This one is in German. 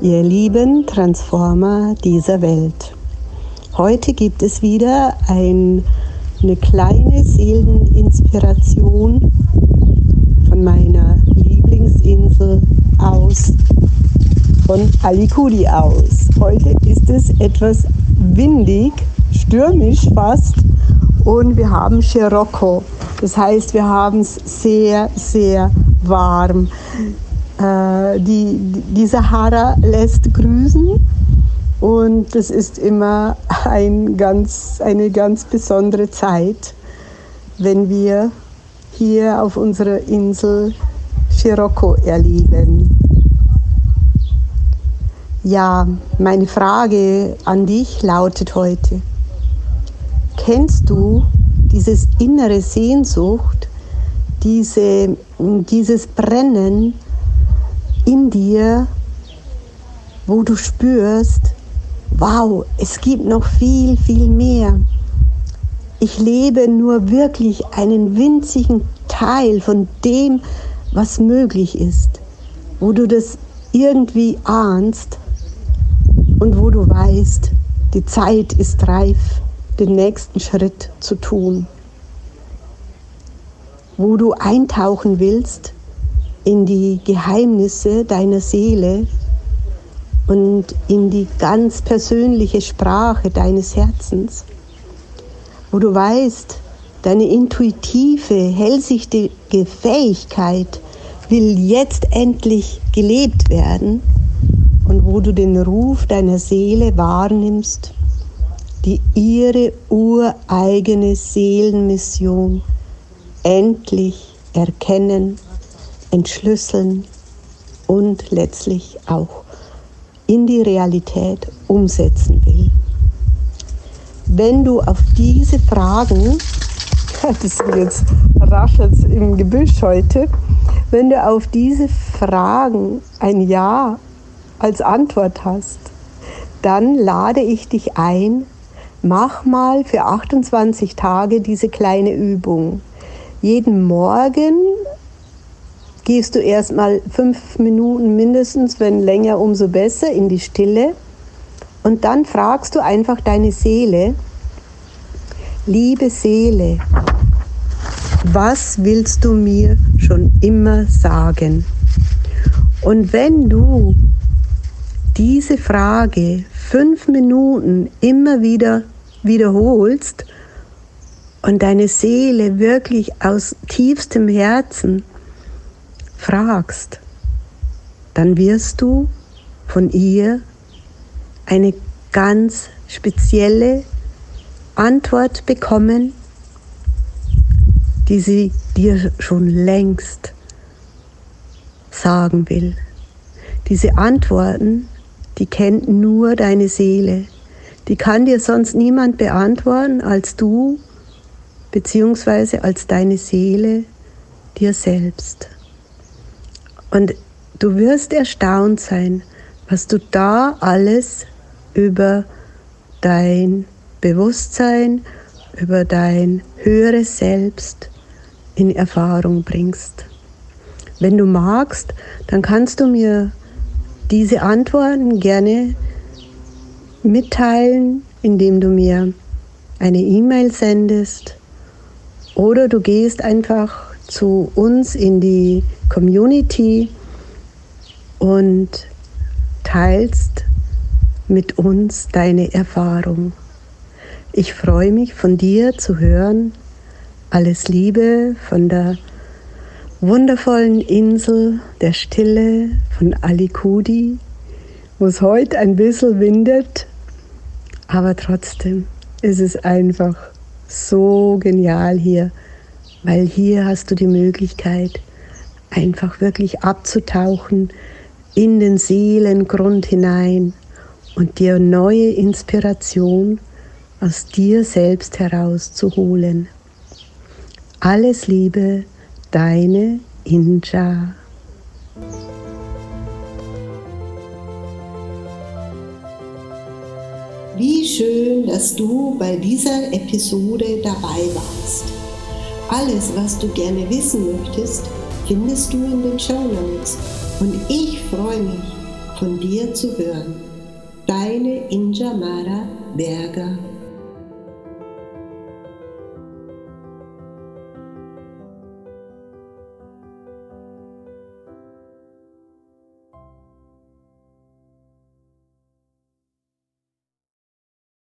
ihr lieben Transformer dieser Welt. Heute gibt es wieder ein, eine kleine Seeleninspiration von meiner Lieblingsinsel aus, von Alicudi aus. Heute ist es etwas windig, stürmisch fast und wir haben Scirocco. Das heißt, wir haben es sehr, sehr warm. Äh, die, die Sahara lässt grüßen und das ist immer ein ganz, eine ganz besondere Zeit, wenn wir hier auf unserer Insel Scirocco erleben. Ja, meine Frage an dich lautet heute, kennst du dieses innere Sehnsucht, diese, dieses Brennen, in dir, wo du spürst, wow, es gibt noch viel, viel mehr. Ich lebe nur wirklich einen winzigen Teil von dem, was möglich ist, wo du das irgendwie ahnst und wo du weißt, die Zeit ist reif, den nächsten Schritt zu tun. Wo du eintauchen willst in die Geheimnisse deiner Seele und in die ganz persönliche Sprache deines Herzens, wo du weißt, deine intuitive, hellsichtige Fähigkeit will jetzt endlich gelebt werden und wo du den Ruf deiner Seele wahrnimmst, die ihre ureigene Seelenmission endlich erkennen entschlüsseln und letztlich auch in die Realität umsetzen will. Wenn du auf diese Fragen, das sind jetzt raschelt im Gebüsch heute, wenn du auf diese Fragen ein Ja als Antwort hast, dann lade ich dich ein, mach mal für 28 Tage diese kleine Übung. Jeden Morgen gehst du erstmal fünf Minuten mindestens, wenn länger, umso besser, in die Stille. Und dann fragst du einfach deine Seele, liebe Seele, was willst du mir schon immer sagen? Und wenn du diese Frage fünf Minuten immer wieder wiederholst und deine Seele wirklich aus tiefstem Herzen fragst, dann wirst du von ihr eine ganz spezielle Antwort bekommen, die sie dir schon längst sagen will. Diese Antworten, die kennt nur deine Seele. Die kann dir sonst niemand beantworten als du, beziehungsweise als deine Seele dir selbst. Und du wirst erstaunt sein, was du da alles über dein Bewusstsein, über dein höheres Selbst in Erfahrung bringst. Wenn du magst, dann kannst du mir diese Antworten gerne mitteilen, indem du mir eine E-Mail sendest oder du gehst einfach zu uns in die Community und teilst mit uns deine Erfahrung. Ich freue mich von dir zu hören. Alles Liebe von der wundervollen Insel der Stille von Alicudi, wo es heute ein bisschen windet, aber trotzdem ist es einfach so genial hier weil hier hast du die Möglichkeit, einfach wirklich abzutauchen in den Seelengrund hinein und dir neue Inspiration aus dir selbst herauszuholen. Alles Liebe, deine Inja. Wie schön, dass du bei dieser Episode dabei warst. Alles, was du gerne wissen möchtest, findest du in den Show Notes. Und ich freue mich, von dir zu hören. Deine Injamara Berger